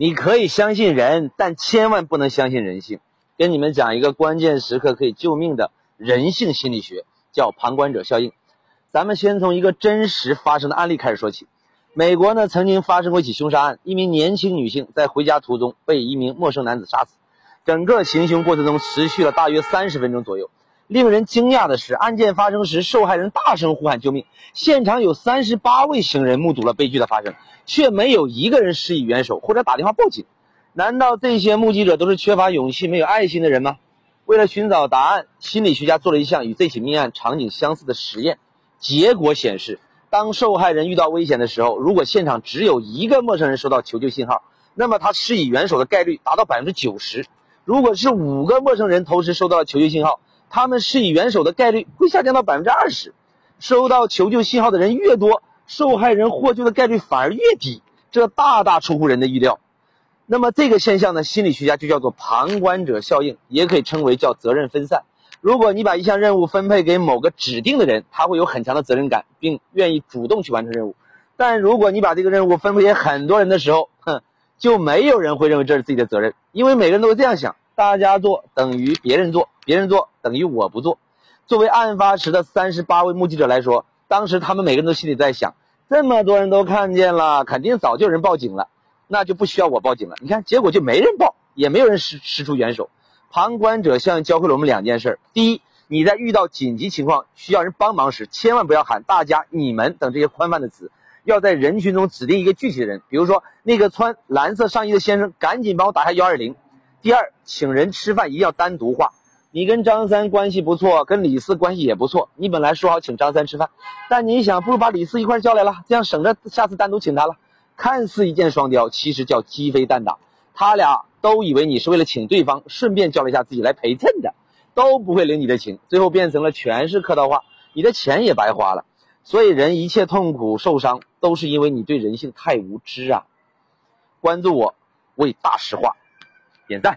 你可以相信人，但千万不能相信人性。跟你们讲一个关键时刻可以救命的人性心理学，叫旁观者效应。咱们先从一个真实发生的案例开始说起。美国呢曾经发生过一起凶杀案，一名年轻女性在回家途中被一名陌生男子杀死，整个行凶过程中持续了大约三十分钟左右。令人惊讶的是，案件发生时，受害人大声呼喊救命，现场有三十八位行人目睹了悲剧的发生，却没有一个人施以援手或者打电话报警。难道这些目击者都是缺乏勇气、没有爱心的人吗？为了寻找答案，心理学家做了一项与这起命案场景相似的实验。结果显示，当受害人遇到危险的时候，如果现场只有一个陌生人收到求救信号，那么他施以援手的概率达到百分之九十；如果是五个陌生人同时收到了求救信号，他们施以援手的概率会下降到百分之二十，收到求救信号的人越多，受害人获救的概率反而越低，这大大出乎人的意料。那么这个现象呢，心理学家就叫做旁观者效应，也可以称为叫责任分散。如果你把一项任务分配给某个指定的人，他会有很强的责任感，并愿意主动去完成任务。但如果你把这个任务分配给很多人的时候，哼，就没有人会认为这是自己的责任，因为每个人都会这样想。大家做等于别人做，别人做等于我不做。作为案发时的三十八位目击者来说，当时他们每个人都心里在想：这么多人都看见了，肯定早就有人报警了，那就不需要我报警了。你看，结果就没人报，也没有人施施出援手。旁观者效应教会了我们两件事：第一，你在遇到紧急情况需要人帮忙时，千万不要喊“大家”“你们”等这些宽泛的词，要在人群中指定一个具体的人，比如说那个穿蓝色上衣的先生，赶紧帮我打下幺二零。第二，请人吃饭一定要单独化。你跟张三关系不错，跟李四关系也不错。你本来说好请张三吃饭，但你想，不如把李四一块叫来了，这样省着下次单独请他了。看似一箭双雕，其实叫鸡飞蛋打。他俩都以为你是为了请对方，顺便叫了一下自己来陪衬的，都不会领你的情，最后变成了全是客套话，你的钱也白花了。所以人一切痛苦受伤，都是因为你对人性太无知啊！关注我，为大实话。点赞。